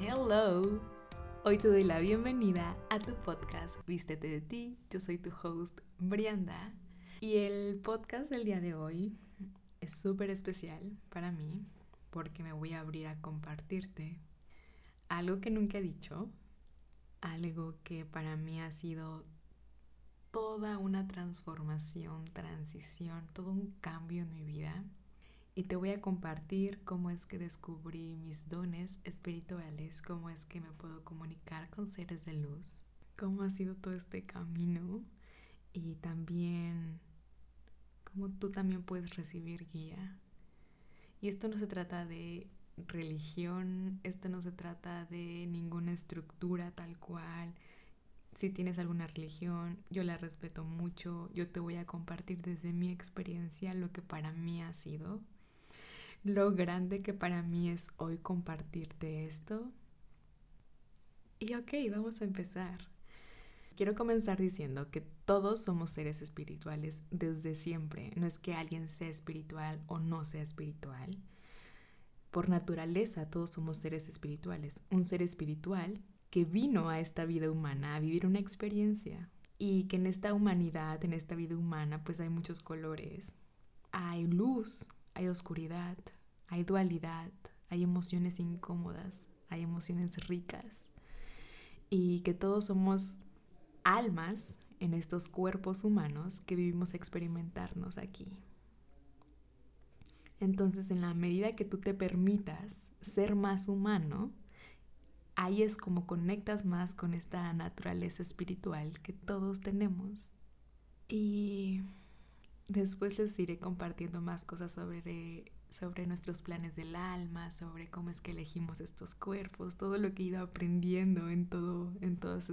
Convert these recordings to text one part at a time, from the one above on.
Hello. Hoy te doy la bienvenida a tu podcast Vístete de ti. Yo soy tu host Brianda y el podcast del día de hoy es súper especial para mí porque me voy a abrir a compartirte algo que nunca he dicho, algo que para mí ha sido toda una transformación, transición, todo un cambio en mi vida. Y te voy a compartir cómo es que descubrí mis dones espirituales, cómo es que me puedo comunicar con seres de luz, cómo ha sido todo este camino y también cómo tú también puedes recibir guía. Y esto no se trata de religión, esto no se trata de ninguna estructura tal cual, si tienes alguna religión, yo la respeto mucho, yo te voy a compartir desde mi experiencia lo que para mí ha sido, lo grande que para mí es hoy compartirte esto. Y ok, vamos a empezar. Quiero comenzar diciendo que todos somos seres espirituales desde siempre. No es que alguien sea espiritual o no sea espiritual. Por naturaleza todos somos seres espirituales. Un ser espiritual que vino a esta vida humana a vivir una experiencia y que en esta humanidad, en esta vida humana, pues hay muchos colores. Hay luz, hay oscuridad, hay dualidad, hay emociones incómodas, hay emociones ricas y que todos somos almas en estos cuerpos humanos que vivimos a experimentarnos aquí. Entonces, en la medida que tú te permitas ser más humano, ahí es como conectas más con esta naturaleza espiritual que todos tenemos. Y después les iré compartiendo más cosas sobre, sobre nuestros planes del alma, sobre cómo es que elegimos estos cuerpos, todo lo que he ido aprendiendo en todo, en todos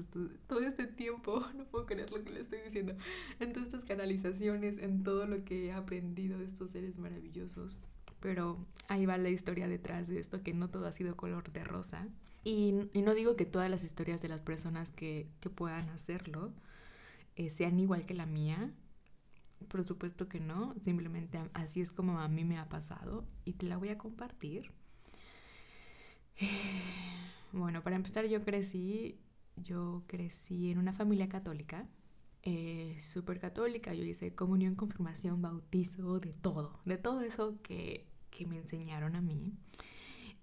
todo este tiempo, no puedo creer lo que le estoy diciendo, en todas estas canalizaciones, en todo lo que he aprendido de estos seres maravillosos. Pero ahí va la historia detrás de esto, que no todo ha sido color de rosa. Y, no digo que todas las historias de las personas que, puedan hacerlo eh, sean igual que la mía. Por supuesto que no. Simplemente así es como a mí me ha pasado y te la voy a compartir. Bueno, para empezar yo crecí, yo crecí en una familia católica. Eh, súper católica, yo hice comunión, confirmación, bautizo, de todo, de todo eso que, que me enseñaron a mí.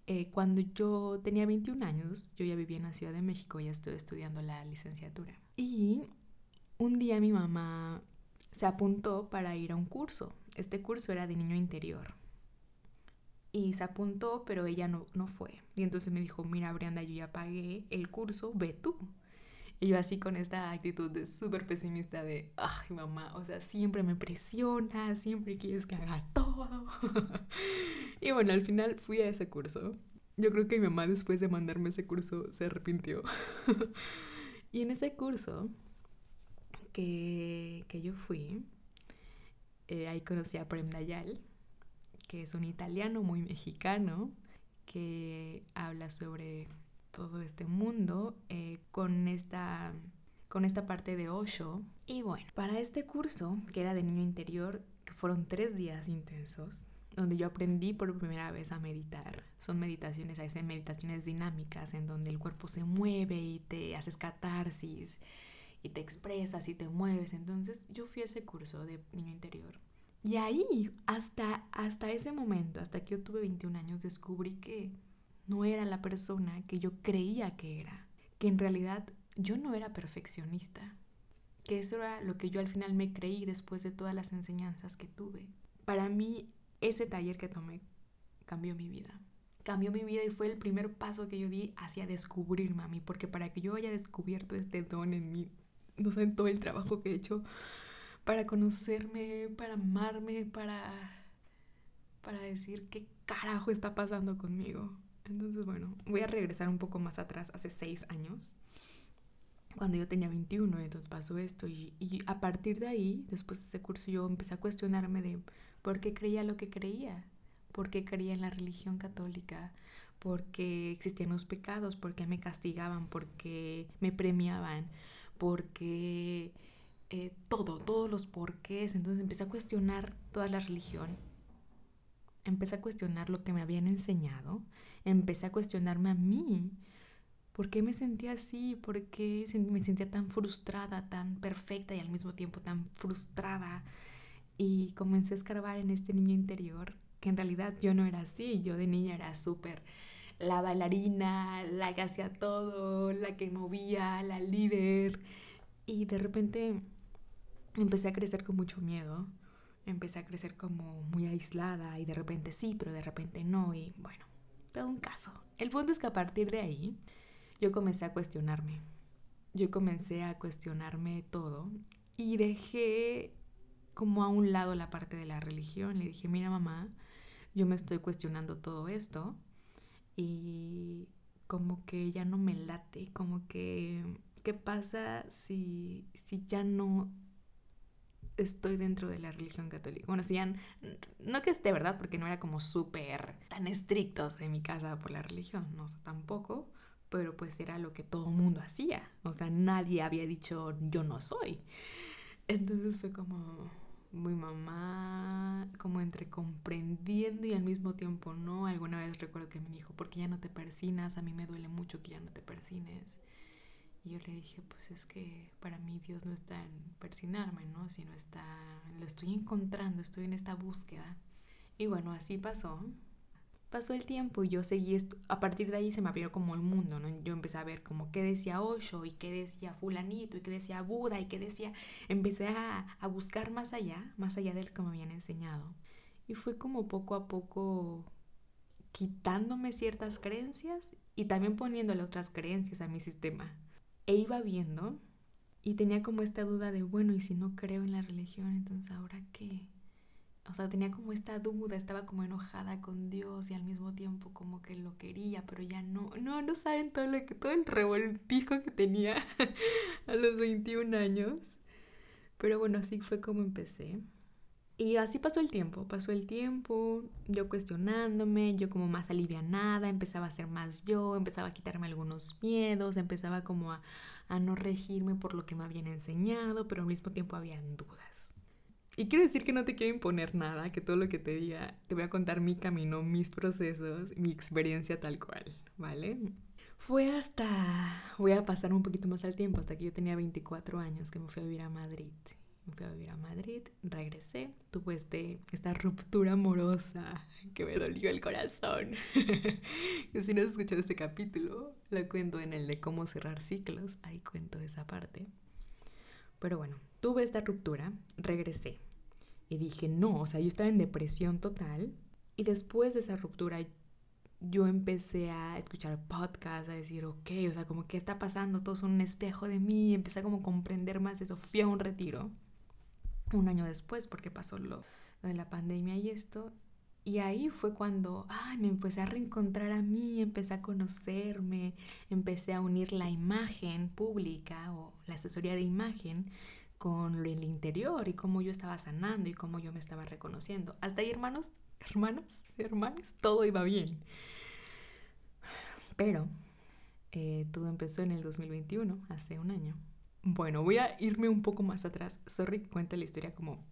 Eh, cuando yo tenía 21 años, yo ya vivía en la Ciudad de México, ya estoy estudiando la licenciatura. Y un día mi mamá se apuntó para ir a un curso. Este curso era de niño interior. Y se apuntó, pero ella no, no fue. Y entonces me dijo, mira, Brianda, yo ya pagué el curso, ve tú. Y yo así con esta actitud de súper pesimista de, ay mamá, o sea, siempre me presiona, siempre quieres que haga todo. y bueno, al final fui a ese curso. Yo creo que mi mamá después de mandarme ese curso se arrepintió. y en ese curso que, que yo fui, eh, ahí conocí a Prem Dayal, que es un italiano muy mexicano, que habla sobre todo este mundo eh, con, esta, con esta parte de Osho. Y bueno, para este curso, que era de niño interior, que fueron tres días intensos, donde yo aprendí por primera vez a meditar. Son meditaciones, hay meditaciones dinámicas en donde el cuerpo se mueve y te haces catarsis y te expresas y te mueves. Entonces yo fui a ese curso de niño interior. Y ahí, hasta, hasta ese momento, hasta que yo tuve 21 años, descubrí que no era la persona que yo creía que era, que en realidad yo no era perfeccionista, que eso era lo que yo al final me creí después de todas las enseñanzas que tuve. Para mí, ese taller que tomé cambió mi vida. Cambió mi vida y fue el primer paso que yo di hacia descubrirme a mí, porque para que yo haya descubierto este don en mí, no sé, en todo el trabajo que he hecho para conocerme, para amarme, para, para decir qué carajo está pasando conmigo. Entonces, bueno, voy a regresar un poco más atrás, hace seis años, cuando yo tenía 21, entonces pasó esto y, a partir de ahí, después de ese curso, yo empecé a cuestionarme de por qué creía lo que creía, por qué creía en la religión católica, por qué existían los pecados, por qué me castigaban, por qué me premiaban, por qué eh, todo, todos los porqués. Entonces empecé a cuestionar toda la religión empecé a cuestionar lo que me habían enseñado, empecé a cuestionarme a mí. ¿Por qué me sentía así? ¿Por qué me sentía tan frustrada, tan perfecta y al mismo tiempo tan frustrada? Y comencé a escarbar en este niño interior, que en realidad yo no era así, yo de niña era súper la bailarina, la que hacía todo, la que movía, la líder. Y de repente empecé a crecer con mucho miedo, empecé a crecer como muy aislada y de repente sí, pero de repente no y bueno, todo un caso. El punto es que a partir de ahí yo comencé a cuestionarme. Yo comencé a cuestionarme todo y dejé como a un lado la parte de la religión. Le dije, mira mamá, yo me estoy cuestionando todo esto y como que ya no me late, como que, ¿qué pasa si, si ya no estoy dentro de la religión católica. Bueno, si ya, no que esté, ¿verdad? Porque no era como súper tan estrictos en mi casa por la religión, no sé, tampoco, pero pues era lo que todo mundo hacía. O sea, nadie había dicho yo no soy. Entonces fue como muy mamá, como entre comprendiendo y al mismo tiempo no. Alguna vez recuerdo que me dijo, ¿por qué ya no te persinas? A mí me duele mucho que ya no te persines. Y yo le dije, pues es que para mí Dios no está en persinarme, ¿no? Sino está, lo estoy encontrando, estoy en esta búsqueda. Y bueno, así pasó. Pasó el tiempo y yo seguí, a partir de ahí se me abrió como el mundo, ¿no? Yo empecé a ver como qué decía Osho y qué decía fulanito y qué decía Buda y qué decía... Empecé a, a buscar más allá, más allá de lo que me habían enseñado. Y fue como poco a poco quitándome ciertas creencias y también poniéndole otras creencias a mi sistema e iba viendo y tenía como esta duda de, bueno, ¿y si no creo en la religión, entonces ahora qué? O sea, tenía como esta duda, estaba como enojada con Dios y al mismo tiempo como que lo quería, pero ya no, no, no saben todo lo que, todo el revoltijo que tenía a los 21 años. Pero bueno, así fue como empecé. Y así pasó el tiempo, pasó el tiempo, yo cuestionándome, yo como más alivianada, empezaba a ser más yo, empezaba a quitarme algunos miedos, empezaba como a, a no regirme por lo que me habían enseñado, pero al mismo tiempo habían dudas. Y quiero decir que no te quiero imponer nada, que todo lo que te diga, te voy a contar mi camino, mis procesos, mi experiencia tal cual, ¿vale? Fue hasta, voy a pasar un poquito más al tiempo, hasta que yo tenía 24 años que me fui a vivir a Madrid me fui a vivir a Madrid, regresé, tuve este, esta ruptura amorosa que me dolió el corazón. si no has escuchado este capítulo, lo cuento en el de cómo cerrar ciclos, ahí cuento esa parte. Pero bueno, tuve esta ruptura, regresé y dije, no, o sea, yo estaba en depresión total y después de esa ruptura yo empecé a escuchar podcasts, a decir, ok, o sea, como, ¿qué está pasando? Todos son un espejo de mí, empecé a como comprender más eso, fui a un retiro un año después, porque pasó lo, de la pandemia y esto. Y ahí fue cuando ay, me empecé a reencontrar a mí, empecé a conocerme, empecé a unir la imagen pública o la asesoría de imagen con el interior y cómo yo estaba sanando y cómo yo me estaba reconociendo. Hasta ahí, hermanos, hermanas, hermanas, todo iba bien. Pero eh, todo empezó en el 2021, hace un año. Bueno, voy a irme un poco más atrás. Sorry que la historia como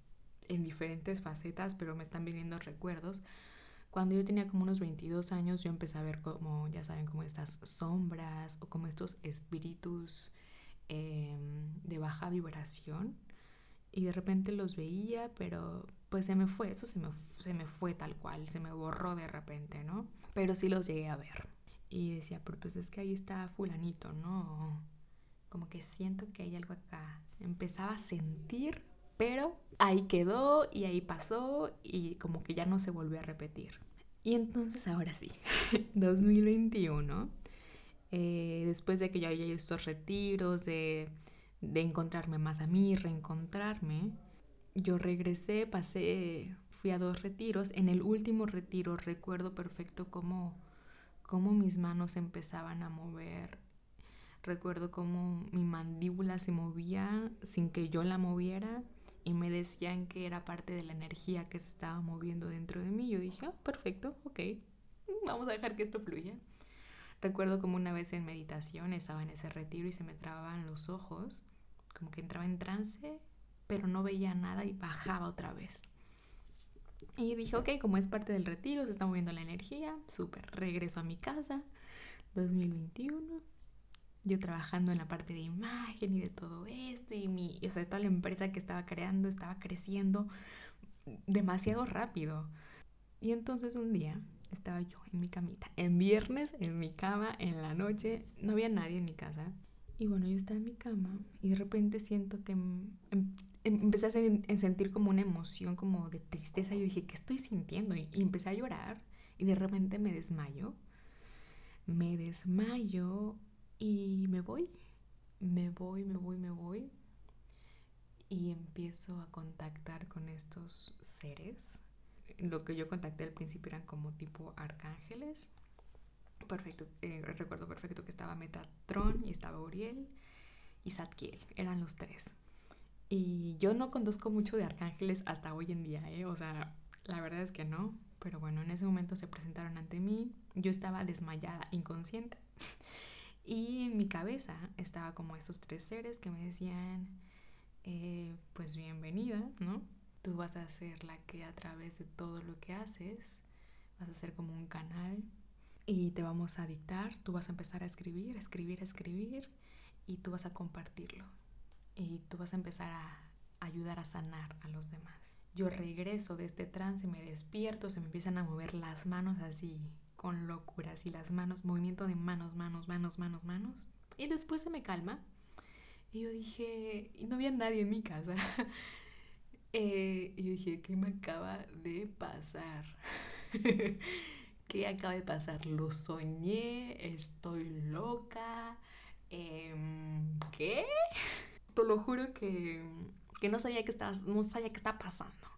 en diferentes facetas, pero me están viniendo recuerdos. Cuando yo tenía como unos 22 años, yo empecé a ver como, ya saben, como estas sombras o como estos espíritus em, de baja vibración. Y de repente los veía, pero pues se me fue, eso se me, se me fue tal cual, se me borró de repente, ¿no? Pero sí los llegué a ver. Y decía, pero pues es que ahí está fulanito, ¿no? como que siento que hay algo acá. Empezaba a sentir, pero ahí quedó y ahí pasó y como que ya no se volvió a repetir. Y entonces ahora sí, 2021, eh, después de que yo haya estos retiros, de, de encontrarme más a mí, reencontrarme, yo regresé, pasé, fui a dos retiros. En el último retiro recuerdo perfecto cómo, cómo mis manos empezaban a mover Recuerdo cómo mi mandíbula se movía sin que yo la moviera y me decían que era parte de la energía que se estaba moviendo dentro de mí. Yo dije, oh, perfecto, ok, vamos a dejar que esto fluya. Recuerdo como una vez en meditación estaba en ese retiro y se me trababan los ojos, como que entraba en trance, pero no veía nada y bajaba otra vez. Y dije, ok, como es parte del retiro, se está moviendo la energía, súper, regreso a mi casa, 2021, yo trabajando en la parte de imagen y de todo esto, y mi, o sea, toda la empresa que estaba creando estaba creciendo demasiado rápido. Y entonces un día estaba yo en mi camita, en viernes, en mi cama, en la noche, no había nadie en mi casa. Y bueno, yo estaba en mi cama y de repente siento que em, em, empecé a sentir como una emoción como de tristeza. Yo dije, ¿qué estoy sintiendo? Y, empecé a llorar y de repente me desmayo. Me desmayo y me voy. Me voy, me voy, me voy. Y empiezo a contactar con estos seres. Lo que yo contacté al principio eran como tipo arcángeles perfecto, eh, recuerdo perfecto que estaba Metatron y estaba Uriel y Zadkiel, eran los tres. Y yo no conozco mucho de arcángeles hasta hoy en día, ¿eh? o sea, la verdad es que no, pero bueno, en ese momento se presentaron ante mí, yo estaba desmayada, inconsciente, y en mi cabeza estaba como esos tres seres que me decían, eh, pues bienvenida, ¿no? Tú vas a ser la que a través de todo lo que haces, vas a ser como un canal y te vamos a dictar, tú vas a empezar a escribir, escribir, escribir y tú vas a compartirlo y tú vas a empezar a ayudar a sanar a los demás. Yo regreso de este trance, me despierto, se me empiezan a mover las manos así con locura, así las manos, movimiento de manos, manos, manos, manos, manos. Y después se me calma. Y yo dije, y no había nadie en mi casa. Eh, y dije, ¿qué me acaba de pasar? ¿Qué acaba de pasar? Lo soñé, estoy loca. Em, ¿Qué? Te lo juro que, que no sabía qué estaba, no sabía qué estaba pasando.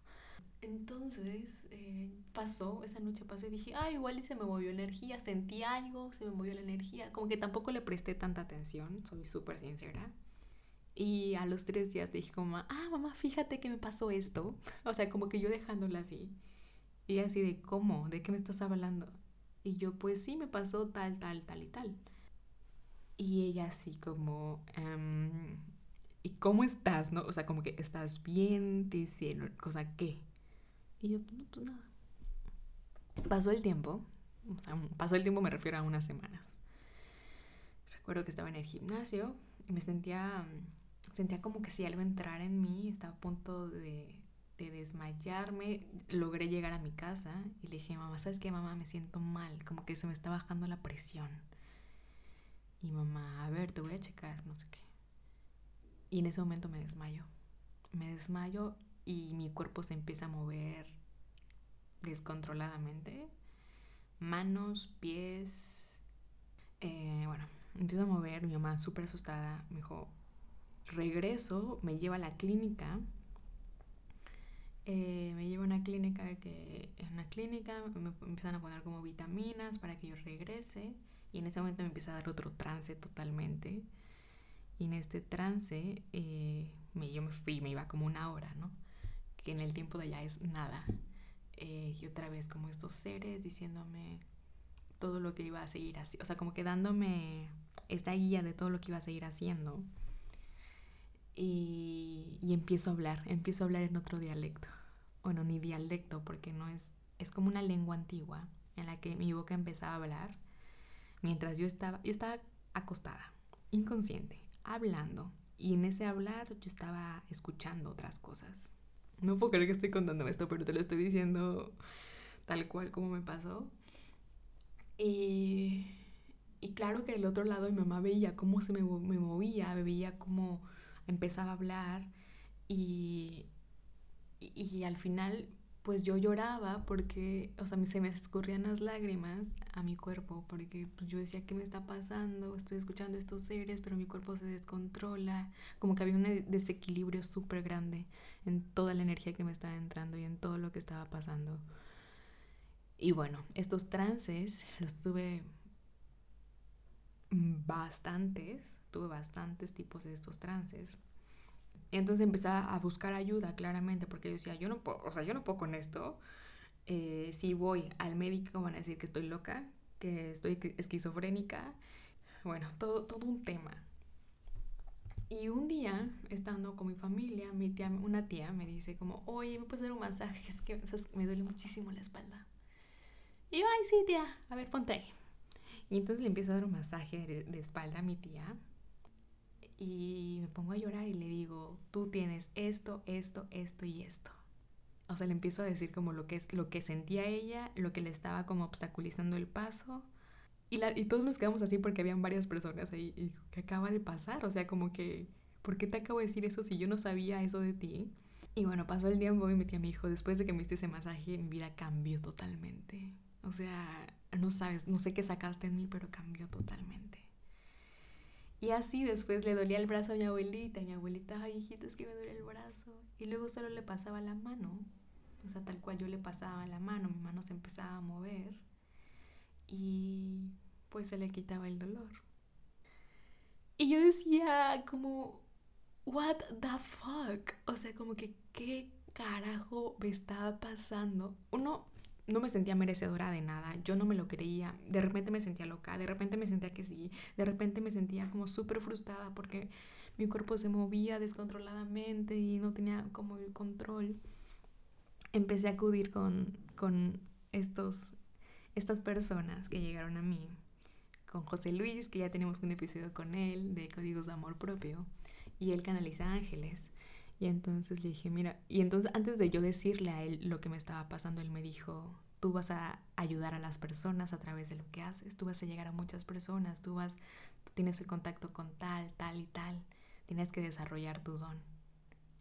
Entonces eh, pasó, esa noche pasó y dije, ah, igual se me movió energía, sentí algo, se me movió la energía. Como que tampoco le presté tanta atención, soy súper sincera. Y a los tres días dije como, ah, mamá, fíjate que me pasó esto. O sea, como que yo dejándola así. Y así de, ¿cómo? ¿De qué me estás hablando? Y yo, pues sí, me pasó tal, tal, tal y tal. Y ella así como, em, ¿y cómo estás? ¿No? O sea, como que estás bien, te hicieron, cosa qué. Y yo, no, pues nada. Pasó el tiempo, o sea, pasó el tiempo me refiero a unas semanas. Recuerdo que estaba en el gimnasio y me sentía, sentía como que si algo entrara en mí, estaba a punto de, de desmayarme, logré llegar a mi casa y le dije, mamá, ¿sabes qué, mamá? Me siento mal, como que se me está bajando la presión. Y mamá, a ver, te voy a checar, no sé qué. Y en ese momento me desmayo. Me desmayo y mi cuerpo se empieza a mover descontroladamente. Manos, pies. Eh, bueno, empiezo a mover. Mi mamá súper asustada me dijo, regreso, me lleva a la clínica eh, me llevo a una clínica que es una clínica, me empiezan a poner como vitaminas para que yo regrese y en ese momento me empieza a dar otro trance totalmente y en este trance eh, me, yo me fui, me iba como una hora, ¿no? Que en el tiempo de allá es nada. Eh, y otra vez como estos seres diciéndome todo lo que iba a seguir así, o sea, como que dándome esta guía de todo lo que iba a seguir haciendo y, empiezo a hablar, empiezo a hablar en otro dialecto. Bueno, ni dialecto, porque no es, es como una lengua antigua en la que mi boca empezaba a hablar mientras yo estaba, yo estaba acostada, inconsciente, hablando. Y en ese hablar yo estaba escuchando otras cosas. No puedo creer que estoy contando esto, pero te lo estoy diciendo tal cual como me pasó. Y, y claro que del otro lado mi mamá veía cómo se me, me movía, veía cómo empezaba a hablar y, y, al final pues yo lloraba porque, o sea, se me escurrían las lágrimas a mi cuerpo porque pues, yo decía, ¿qué me está pasando? Estoy escuchando estos seres, pero mi cuerpo se descontrola. Como que había un desequilibrio súper grande en toda la energía que me estaba entrando y en todo lo que estaba pasando. Y bueno, estos trances los tuve bastantes, tuve bastantes tipos de estos trances. Y entonces empecé a buscar ayuda, claramente, porque yo decía, yo no puedo, o sea, yo no puedo con esto. Eh, si voy al médico van a decir que estoy loca, que estoy esquizofrénica. Bueno, todo, todo un tema. Y un día, estando con mi familia, mi tía, una tía me dice como, oye, ¿me puedes dar un masaje? Es que me duele muchísimo la espalda. Y yo, ay, sí, tía, a ver, ponte ahí. Y entonces le empiezo a dar un masaje de, espalda a mi tía. Y me pongo a llorar y le digo, tú tienes esto, esto, esto y esto. O sea, le empiezo a decir como lo que es lo que sentía ella, lo que le estaba como obstaculizando el paso y, la, y todos nos quedamos así porque habían varias personas ahí. Y ¿qué acaba de pasar? O sea, como que, ¿por qué te acabo de decir eso si yo no sabía eso de ti? Y bueno, pasó el tiempo y metí a mi hijo. Después de que me diste ese masaje, mi vida cambió totalmente. O sea, no sabes, no sé qué sacaste en mí, pero cambió totalmente. Y así después le dolía el brazo a mi abuelita. Y mi abuelita, ay, hijita, es que me duele el brazo. Y luego solo le pasaba la mano. O sea, tal cual yo le pasaba la mano, mi mano se empezaba a mover. Y pues se le quitaba el dolor. Y yo decía como, what the fuck? O sea, como que, ¿qué carajo me estaba pasando? Uno, no me sentía merecedora de nada, yo no me lo creía, de repente me sentía loca, de repente me sentía que sí, de repente me sentía como súper frustrada porque mi cuerpo se movía descontroladamente y no tenía como el control. Empecé a acudir con, con estos, estas personas que llegaron a mí con José Luis, que ya tenemos un episodio con él de Códigos de Amor Propio, y él canaliza ángeles. Y entonces le dije, mira, y entonces antes de yo decirle a él lo que me estaba pasando, él me dijo, tú vas a ayudar a las personas a través de lo que haces, tú vas a llegar a muchas personas, tú vas, tienes el contacto con tal, tal y tal, tienes que desarrollar tu don.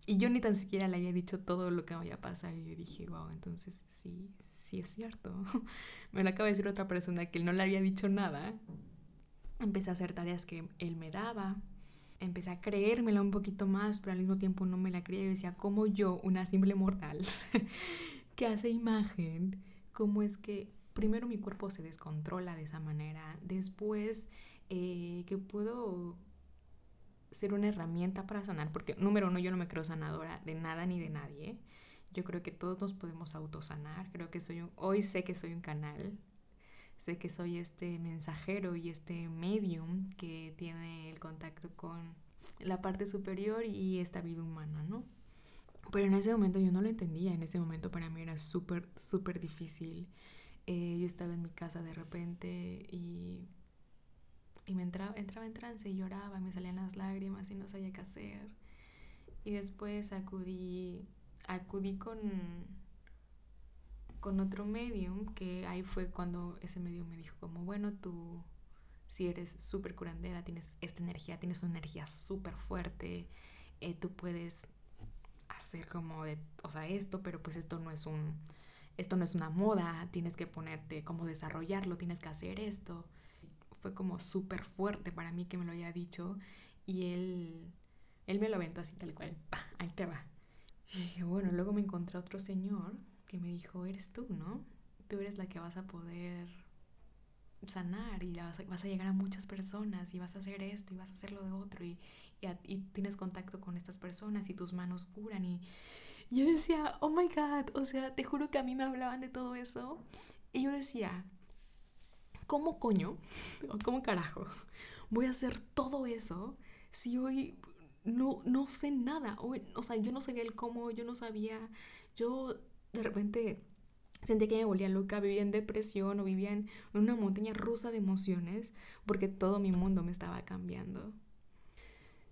Y yo ni tan siquiera le había dicho todo lo que me había pasado y yo dije, wow, entonces sí, sí es cierto. me lo acaba de decir otra persona que él no le había dicho nada. Empecé a hacer tareas que él me daba. Empecé a creérmela un poquito más, pero al mismo tiempo no me la creía. Yo decía, ¿cómo yo, una simple mortal, que hace imagen, cómo es que primero mi cuerpo se descontrola de esa manera, después eh, que puedo ser una herramienta para sanar, porque número uno, yo no me creo sanadora de nada ni de nadie. Yo creo que todos nos podemos autosanar. Creo que soy un, hoy sé que soy un canal. Sé que soy este mensajero y este medium que tiene el contacto con la parte superior y esta vida humana, ¿no? Pero en ese momento yo no lo entendía. En ese momento para mí era súper, súper difícil. Eh, yo estaba en mi casa de repente y, y me entraba, entraba en trance y lloraba, me salían las lágrimas y no sabía qué hacer. Y después acudí acudí con, con otro medium, que ahí fue cuando ese medium me dijo como, bueno, tú si eres súper curandera, tienes esta energía, tienes una energía súper fuerte, eh, tú puedes hacer como de, o sea, esto, pero pues esto no es un, esto no es una moda, tienes que ponerte, como desarrollarlo, tienes que hacer esto. Fue como súper fuerte para mí que me lo haya dicho y él, él me lo aventó así tal cual, ahí te va. Y bueno, luego me encontré otro señor que me dijo, eres tú, ¿no? Tú eres la que vas a poder sanar y vas a, llegar a muchas personas y vas a hacer esto y vas a hacer lo de otro y, y, tienes contacto con estas personas y tus manos curan y yo decía, oh my god, o sea, te juro que a mí me hablaban de todo eso y yo decía, ¿cómo coño o cómo carajo voy a hacer todo eso si hoy no, no sé nada. O, sea, yo no sabía el cómo, yo no sabía. Yo de repente sentía que me volvía loca, vivía en depresión o vivía en una montaña rusa de emociones porque todo mi mundo me estaba cambiando.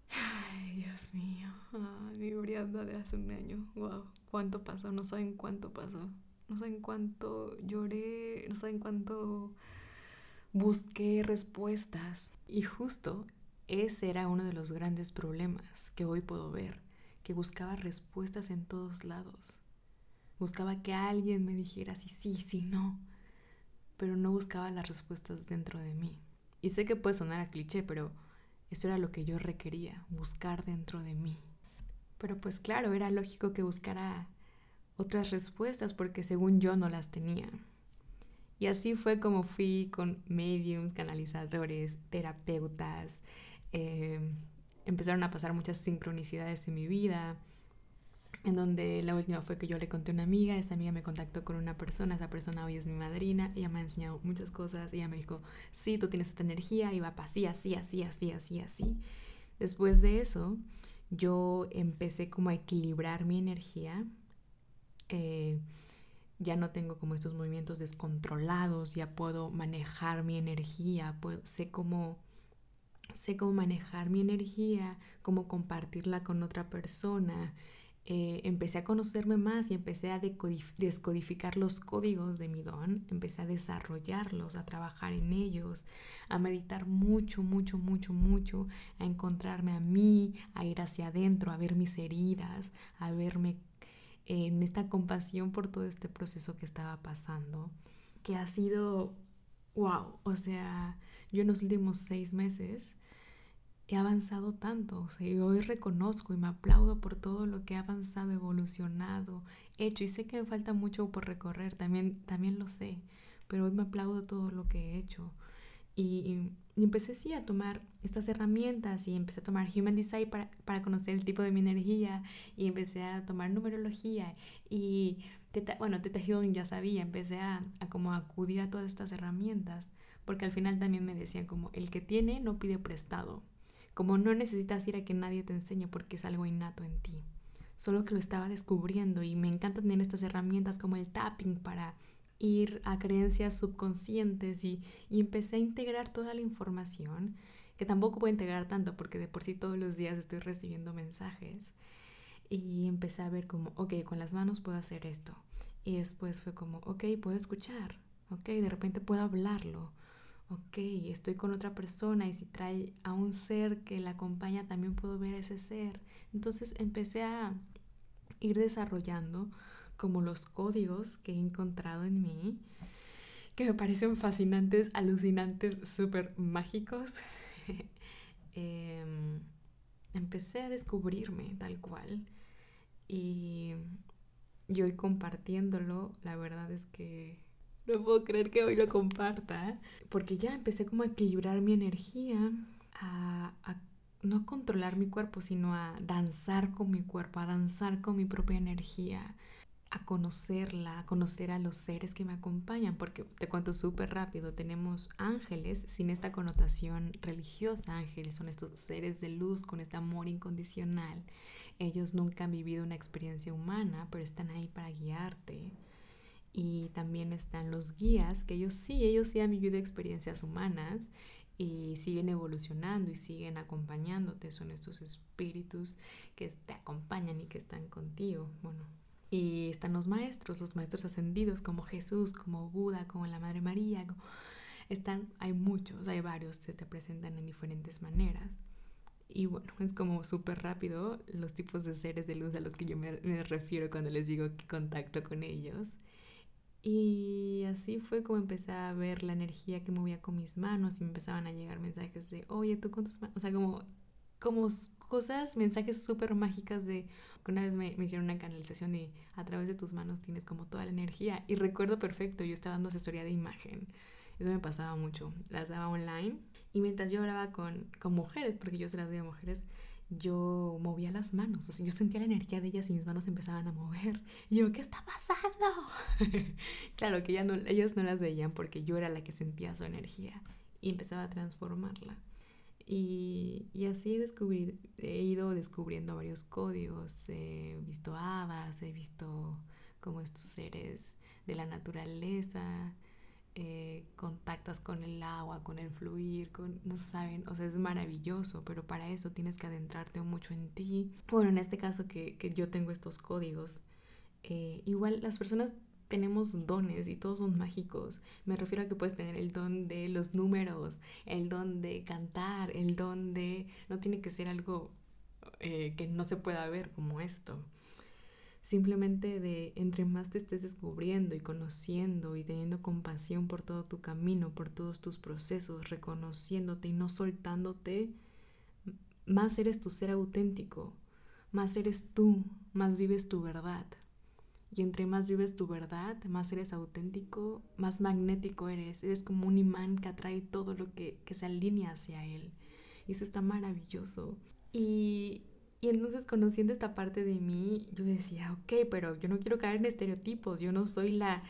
Ay, Dios mío. Mi Brianda de hace un año. Wow, cuánto pasó, no saben cuánto pasó. No saben cuánto lloré, no saben cuánto busqué respuestas. Y justo ese era uno de los grandes problemas que hoy puedo ver, que buscaba respuestas en todos lados. Buscaba que alguien me dijera si sí, si no, pero no buscaba las respuestas dentro de mí. Y sé que puede sonar a cliché, pero eso era lo que yo requería, buscar dentro de mí. Pero pues claro, era lógico que buscara otras respuestas porque según yo no las tenía. Y así fue como fui con mediums, canalizadores, terapeutas, Em, empezaron a pasar muchas sincronicidades en mi vida, en donde la última fue que yo le conté a una amiga, esa amiga me contactó con una persona, esa persona hoy es mi madrina, ella me ha enseñado muchas cosas, ella me dijo, sí, tú tienes esta energía y va así, así, así, así, así, así. Después de eso, yo empecé como a equilibrar mi energía. Eh, ya no tengo como estos movimientos descontrolados, ya puedo manejar mi energía, sé cómo sé cómo manejar mi energía, cómo compartirla con otra persona. Eh, empecé a conocerme más y empecé a descodificar los códigos de mi don, empecé a desarrollarlos, a trabajar en ellos, a meditar mucho, mucho, mucho, mucho, a encontrarme a mí, a ir hacia adentro, a ver mis heridas, a verme en esta compasión por todo este proceso que estaba pasando, que ha sido, wow, o sea, yo en los últimos seis meses he avanzado tanto, o sea, hoy reconozco y me aplaudo por todo lo que he avanzado, evolucionado, hecho, y sé que me falta mucho por recorrer, también, también lo sé, pero hoy me aplaudo todo lo que he hecho. Y, y empecé sí a tomar estas herramientas y empecé a tomar Human Design para, para, conocer el tipo de mi energía y empecé a tomar numerología y teta, bueno, Teta Healing ya sabía, empecé a, a como acudir a todas estas herramientas porque al final también me decían como el que tiene no pide prestado, como no necesitas ir a que nadie te enseñe porque es algo innato en ti, solo que lo estaba descubriendo y me encanta tener estas herramientas como el tapping para ir a creencias subconscientes y, y empecé a integrar toda la información, que tampoco puedo integrar tanto porque de por sí todos los días estoy recibiendo mensajes. Y empecé a ver como, ok, con las manos puedo hacer esto. Y después fue como, ok, puedo escuchar, ok, de repente puedo hablarlo, ok, estoy con otra persona y si trae a un ser que la acompaña también puedo ver a ese ser. Entonces empecé a ir desarrollando como los códigos que he encontrado en mí, que me parecen fascinantes, alucinantes, súper mágicos. Em, empecé a descubrirme tal cual y, y hoy compartiéndolo, la verdad es que no puedo creer que hoy lo comparta, porque ya empecé como a equilibrar mi energía, a, a no a controlar mi cuerpo, sino a danzar con mi cuerpo, a danzar con mi propia energía, a conocerla, a conocer a los seres que me acompañan, porque te cuento súper rápido, tenemos ángeles sin esta connotación religiosa, ángeles son estos seres de luz con este amor incondicional. Ellos nunca han vivido una experiencia humana, pero están ahí para guiarte. Y también están los guías, que ellos sí, ellos sí han vivido experiencias humanas y siguen evolucionando y siguen acompañándote. Son estos espíritus que te acompañan y que están contigo. Bueno, y están los maestros, los maestros ascendidos como Jesús, como Buda, como la Madre María. están, hay muchos, hay varios que te presentan en diferentes maneras. Y bueno, es como súper rápido los tipos de seres de luz a los que yo me, me refiero cuando les digo que contacto con ellos. Y así fue como empecé a ver la energía que movía con mis manos y me empezaban a llegar mensajes de, oye, tú con tus manos, o sea, como como cosas, mensajes súper mágicas de una vez me, hicieron una canalización de a través de tus manos tienes como toda la energía y recuerdo perfecto, yo estaba dando asesoría de imagen, eso me pasaba mucho, las daba online y mientras yo hablaba con, con mujeres, porque yo se las doy a mujeres, yo movía las manos, sea, yo sentía la energía de ellas y mis manos empezaban a mover. Y yo, ¿qué está pasando? claro que no, ellas no las veían porque yo era la que sentía su energía y empezaba a transformarla. Y, y así he ido descubriendo varios códigos, he visto hadas, he visto como estos seres de la naturaleza, eh, contactas con el agua, con el fluir, con, no saben, o sea, es maravilloso, pero para eso tienes que adentrarte mucho en ti. Bueno, en este caso que, que yo tengo estos códigos, eh, igual las personas tenemos dones y todos son mágicos. Me refiero a que puedes tener el don de los números, el don de cantar, el don de... No tiene que ser algo eh, que no se pueda ver como esto. Simplemente de entre más te estés descubriendo y conociendo y teniendo compasión por todo tu camino, por todos tus procesos, reconociéndote y no soltándote, más eres tu ser auténtico, más eres tú, más vives tu verdad. Y entre más vives tu verdad, más eres auténtico, más magnético eres. Eres como un imán que atrae todo lo que, se alinea hacia él. Y eso está maravilloso. Y, y entonces conociendo esta parte de mí, yo decía, ok, pero yo no quiero caer en estereotipos. Yo no soy la,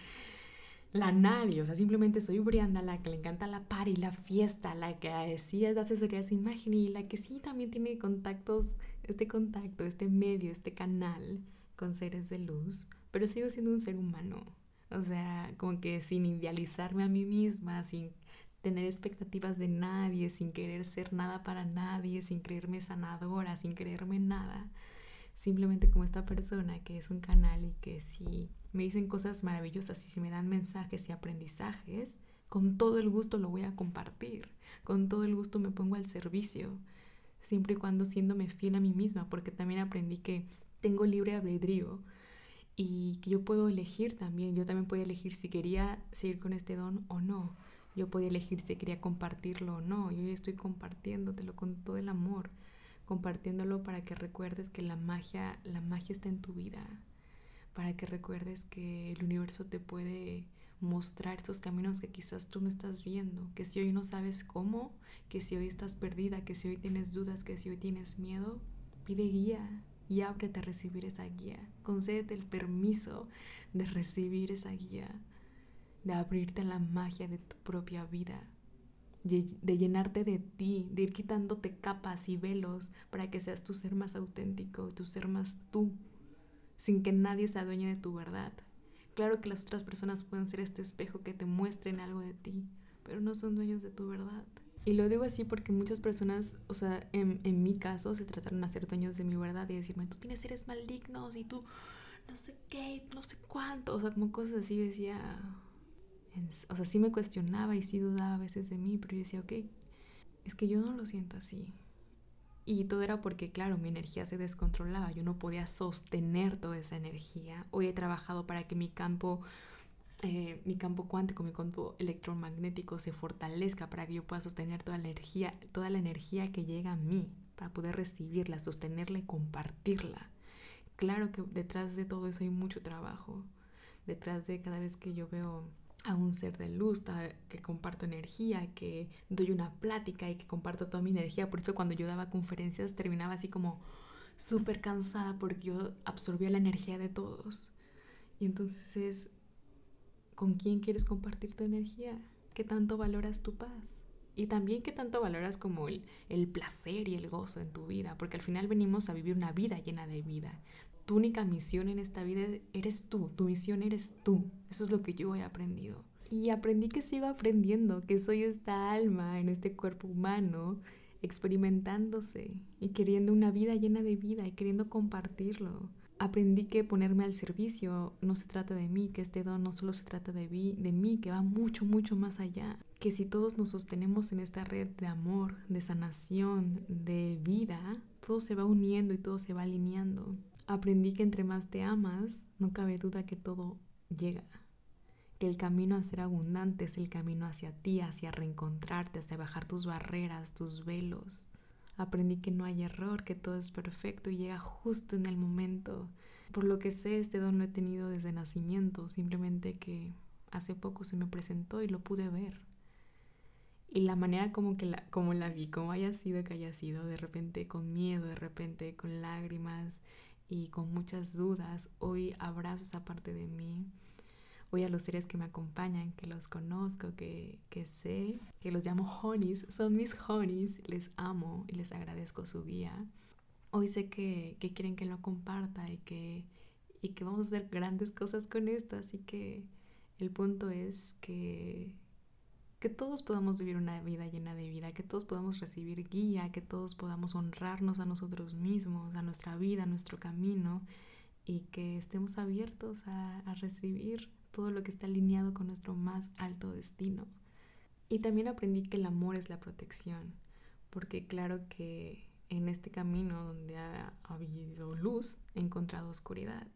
la nadie, o sea, simplemente soy Brianda, la que le encanta la party, la fiesta, la que sí es de asesoría de imagen y la que sí también tiene contactos, este contacto, este medio, este canal con seres de luz, pero sigo siendo un ser humano, o sea, como que sin idealizarme a mí misma, sin tener expectativas de nadie, sin querer ser nada para nadie, sin creerme sanadora, sin creerme nada. Simplemente como esta persona que es un canal y que si me dicen cosas maravillosas y si me dan mensajes y aprendizajes, con todo el gusto lo voy a compartir, con todo el gusto me pongo al servicio, siempre y cuando siéndome fiel a mí misma, porque también aprendí que tengo libre albedrío y que yo puedo elegir también, yo también puedo elegir si quería seguir con este don o no. Yo podía elegir si quería compartirlo o no. Yo ya estoy compartiéndotelo con todo el amor, compartiéndolo para que recuerdes que la magia, la magia está en tu vida, para que recuerdes que el universo te puede mostrar esos caminos que quizás tú no estás viendo, que si hoy no sabes cómo, que si hoy estás perdida, que si hoy tienes dudas, que si hoy tienes miedo, pide guía y ábrete a recibir esa guía. Concédete el permiso de recibir esa guía de abrirte a la magia de tu propia vida, de, llenarte de ti, de ir quitándote capas y velos para que seas tu ser más auténtico, tu ser más tú, sin que nadie se adueñe de tu verdad. Claro que las otras personas pueden ser este espejo que te muestren algo de ti, pero no son dueños de tu verdad. Y lo digo así porque muchas personas, o sea, en, en mi caso, se trataron de ser dueños de mi verdad y decirme, tú tienes seres malignos y tú no sé qué, no sé cuánto, o sea, como cosas así, decía, o sea, sí me cuestionaba y sí dudaba a veces de mí, pero yo decía, ok, es que yo no lo siento así. Y todo era porque, claro, mi energía se descontrolaba, yo no podía sostener toda esa energía. Hoy he trabajado para que mi campo, eh, mi campo cuántico, mi campo electromagnético se fortalezca, para que yo pueda sostener toda la energía, toda la energía que llega a mí, para poder recibirla, sostenerla y compartirla. Claro que detrás de todo eso hay mucho trabajo. Detrás de cada vez que yo veo a un ser de luz, que comparto energía, que doy una plática y que comparto toda mi energía. Por eso cuando yo daba conferencias terminaba así como súper cansada porque yo absorbía la energía de todos. Y entonces, ¿con quién quieres compartir tu energía? ¿Qué tanto valoras tu paz? Y también qué tanto valoras como el, el placer y el gozo en tu vida, porque al final venimos a vivir una vida llena de vida. Tu única misión en esta vida eres tú, tu misión eres tú. Eso es lo que yo he aprendido. Y aprendí que sigo aprendiendo, que soy esta alma en este cuerpo humano, experimentándose y queriendo una vida llena de vida y queriendo compartirlo. Aprendí que ponerme al servicio no se trata de mí, que este don no solo se trata de mí, de mí, que va mucho, mucho más allá. Que si todos nos sostenemos en esta red de amor, de sanación, de vida, todo se va uniendo y todo se va alineando aprendí que entre más te amas, no cabe duda que todo llega. Que el camino a ser abundante es el camino hacia ti, hacia reencontrarte, hacia bajar tus barreras, tus velos. Aprendí que no hay error, que todo es perfecto y llega justo en el momento. Por lo que sé, este don lo he tenido desde nacimiento, simplemente que hace poco se me presentó y lo pude ver. Y la manera como, que la, como la vi, como haya sido que haya sido, de repente con miedo, de repente con lágrimas, y con muchas dudas. Hoy abrazo esa parte de mí. Hoy a los seres que me acompañan, que los conozco, que, que sé, que los llamo honeys, son mis honeys, les amo y les agradezco su guía. Hoy sé que, que quieren que lo comparta y que, y que vamos a hacer grandes cosas con esto, así que el punto es que que todos podamos vivir una vida llena de vida, que todos podamos recibir guía, que todos podamos honrarnos a nosotros mismos, a nuestra vida, a nuestro camino y que estemos abiertos a, recibir todo lo que está alineado con nuestro más alto destino. Y también aprendí que el amor es la protección, porque claro que en este camino donde ha habido luz he encontrado oscuridad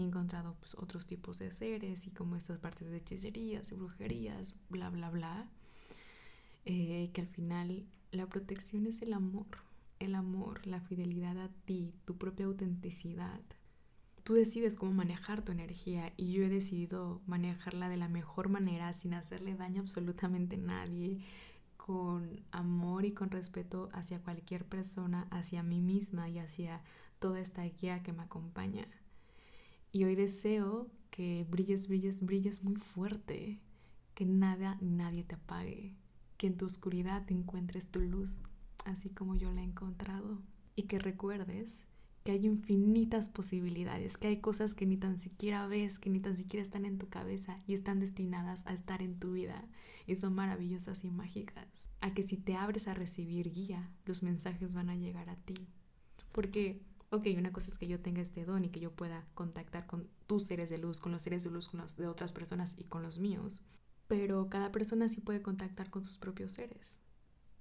he encontrado pues, otros tipos de seres y como estas partes de hechicerías y brujerías, bla, bla, bla, eh, que al final la protección es el amor, el amor, la fidelidad a ti, tu propia autenticidad. Tú decides cómo manejar tu energía y yo he decidido manejarla de la mejor manera sin hacerle daño a absolutamente nadie, con amor y con respeto hacia cualquier persona, hacia mí misma y hacia toda esta guía que me acompaña. Y hoy deseo que brilles, brilles, brilles muy fuerte, que nada, nadie te apague, que en tu oscuridad encuentres tu luz, así como yo la he encontrado, y que recuerdes que hay infinitas posibilidades, que hay cosas que ni tan siquiera ves, que ni tan siquiera están en tu cabeza y están destinadas a estar en tu vida y son maravillosas y mágicas. A que si te abres a recibir guía, los mensajes van a llegar a ti. Porque, ok, una cosa es que yo tenga este don y que yo pueda contactar con tus seres de luz, con los seres de luz con los de otras personas y con los míos, pero cada persona sí puede contactar con sus propios seres.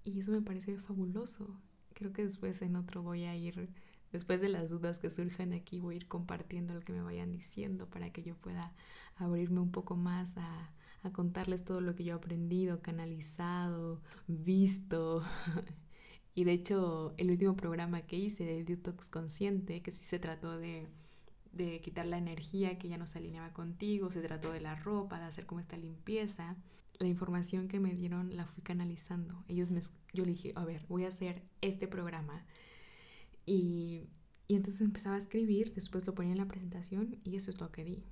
Y eso me parece fabuloso. Creo que después en otro voy a ir Después de las dudas que surjan aquí, voy a ir compartiendo lo que me vayan diciendo para que yo pueda abrirme un poco más a, a contarles todo lo que yo he aprendido, canalizado, visto. y de hecho, el último programa que hice de Detox Consciente, que sí se trató de, de quitar la energía que ya no se alineaba contigo, se trató de la ropa, de hacer como esta limpieza. La información que me dieron la fui canalizando. Ellos me, yo le dije, a ver, voy a hacer este programa y, y entonces empezaba a escribir, después lo ponía en la presentación y eso es lo que di.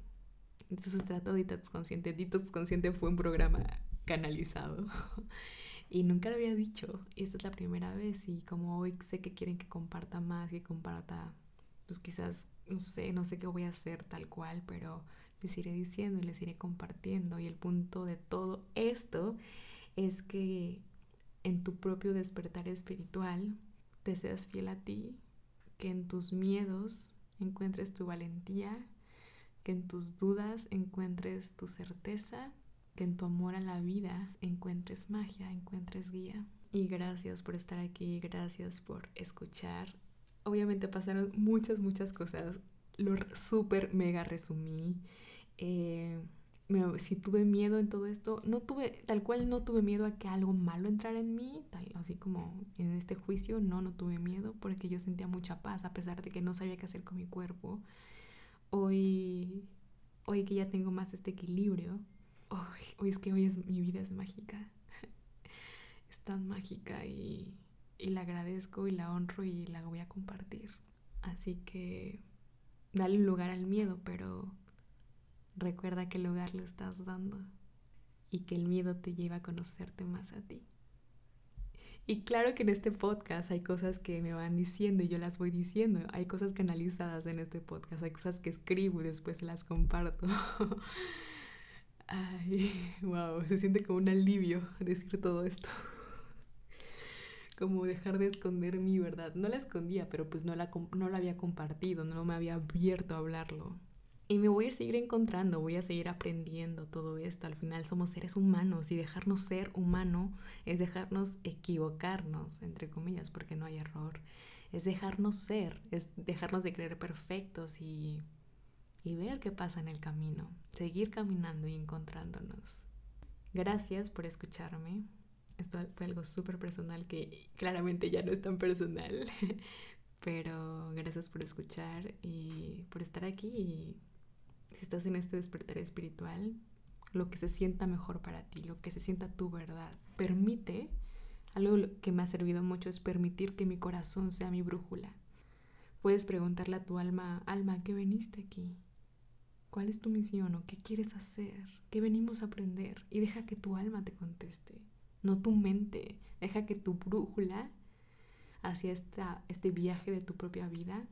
Entonces se trató de Detox Consciente. Detox Consciente fue un programa canalizado y nunca lo había dicho. Y esta es la primera vez y como hoy sé que quieren que comparta más, que comparta, pues quizás, no sé, no sé qué voy a hacer tal cual, pero les iré diciendo y les iré compartiendo. Y el punto de todo esto es que en tu propio despertar espiritual te seas fiel a ti, que en tus miedos encuentres tu valentía, que en tus dudas encuentres tu certeza, que en tu amor a la vida encuentres magia, encuentres guía. Y gracias por estar aquí, gracias por escuchar. Obviamente pasaron muchas, muchas cosas. Lo súper mega resumí. Eh, si tuve miedo en todo esto, no tuve, tal cual no tuve miedo a que algo malo entrara en mí, tal, así como en este juicio, no, no tuve miedo porque yo sentía mucha paz a pesar de que no sabía qué hacer con mi cuerpo. Hoy, hoy que ya tengo más este equilibrio, hoy, es que hoy es, mi vida es mágica, es tan mágica y, y la agradezco y la honro y la voy a compartir. Así que dale un lugar al miedo, pero Recuerda qué lugar le estás dando y que el miedo te lleva a conocerte más a ti. Y claro que en este podcast hay cosas que me van diciendo y yo las voy diciendo. Hay cosas canalizadas en este podcast, hay cosas que escribo y después las comparto. Ay, wow, se siente como un alivio decir todo esto. Como dejar de esconder mi verdad. No la escondía, pero pues no la, no la había compartido, no me había abierto a hablarlo. Y me voy a seguir encontrando, voy a seguir aprendiendo todo esto. Al final somos seres humanos y dejarnos ser humano es dejarnos equivocarnos, entre comillas, porque no hay error. Es dejarnos ser, es dejarnos de creer perfectos y, y ver qué pasa en el camino. Seguir caminando y encontrándonos. Gracias por escucharme. Esto fue algo súper personal que claramente ya no es tan personal. Pero gracias por escuchar y por estar aquí si estás en este despertar espiritual, lo que se sienta mejor para ti, lo que se sienta tu verdad. Permite, algo que me ha servido mucho es permitir que mi corazón sea mi brújula. Puedes preguntarle a tu alma, alma, ¿qué veniste aquí? ¿Cuál es tu misión o qué quieres hacer? ¿Qué venimos a aprender? Y deja que tu alma te conteste, no tu mente. Deja que tu brújula hacia este viaje de tu propia vida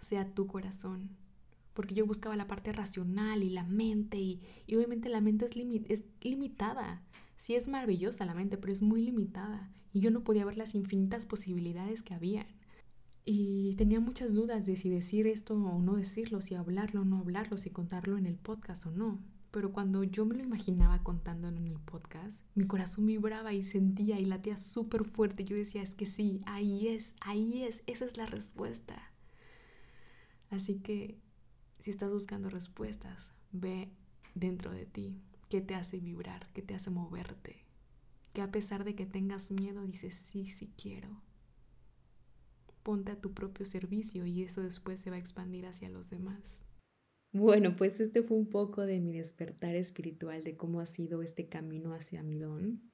sea tu corazón, porque yo buscaba la parte racional y la mente y, obviamente la mente es, es limitada. Sí es maravillosa la mente, pero es muy limitada y yo no podía ver las infinitas posibilidades que habían. Y tenía muchas dudas de si decir esto o no decirlo, si hablarlo o no hablarlo, si contarlo en el podcast o no. Pero cuando yo me lo imaginaba contándolo en el podcast, mi corazón vibraba y sentía y latía súper fuerte. Yo decía, es que sí, ahí es, ahí es, esa es la respuesta. Así que si estás buscando respuestas, ve dentro de ti qué te hace vibrar, qué te hace moverte, que a pesar de que tengas miedo dices, sí, sí quiero. Ponte a tu propio servicio y eso después se va a expandir hacia los demás. Bueno, pues este fue un poco de mi despertar espiritual, de cómo ha sido este camino hacia mi don.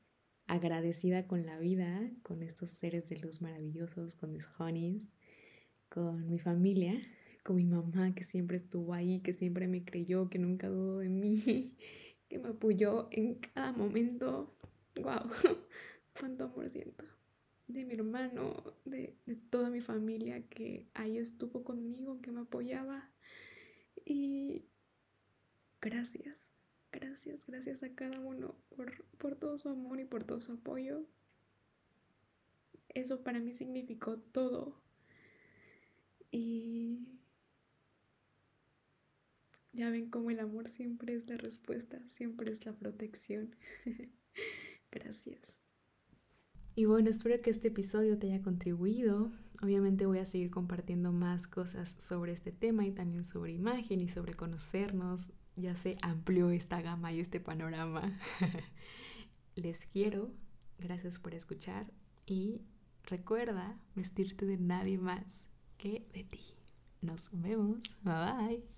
Agradecida con la vida, con estos seres de luz maravillosos, con mis honeys, con mi familia, con mi mamá que siempre estuvo ahí, que siempre me creyó, que nunca dudó de mí, que me apoyó en cada momento. ¡Wow! ¿Cuánto amor siento? De mi hermano, de, toda mi familia que ahí estuvo conmigo, que me apoyaba. Y gracias, gracias, gracias a cada uno por, por todo su amor y por todo su apoyo. Eso para mí significó todo. Y ya ven cómo el amor siempre es la respuesta, siempre es la protección. Gracias. Y bueno, espero que este episodio te haya contribuido. Obviamente voy a seguir compartiendo más cosas sobre este tema y también sobre imagen y sobre conocernos. Ya se amplió esta gama y este panorama. Les quiero. Gracias por escuchar y recuerda vestirte de nadie más que de ti. Nos vemos. Bye bye.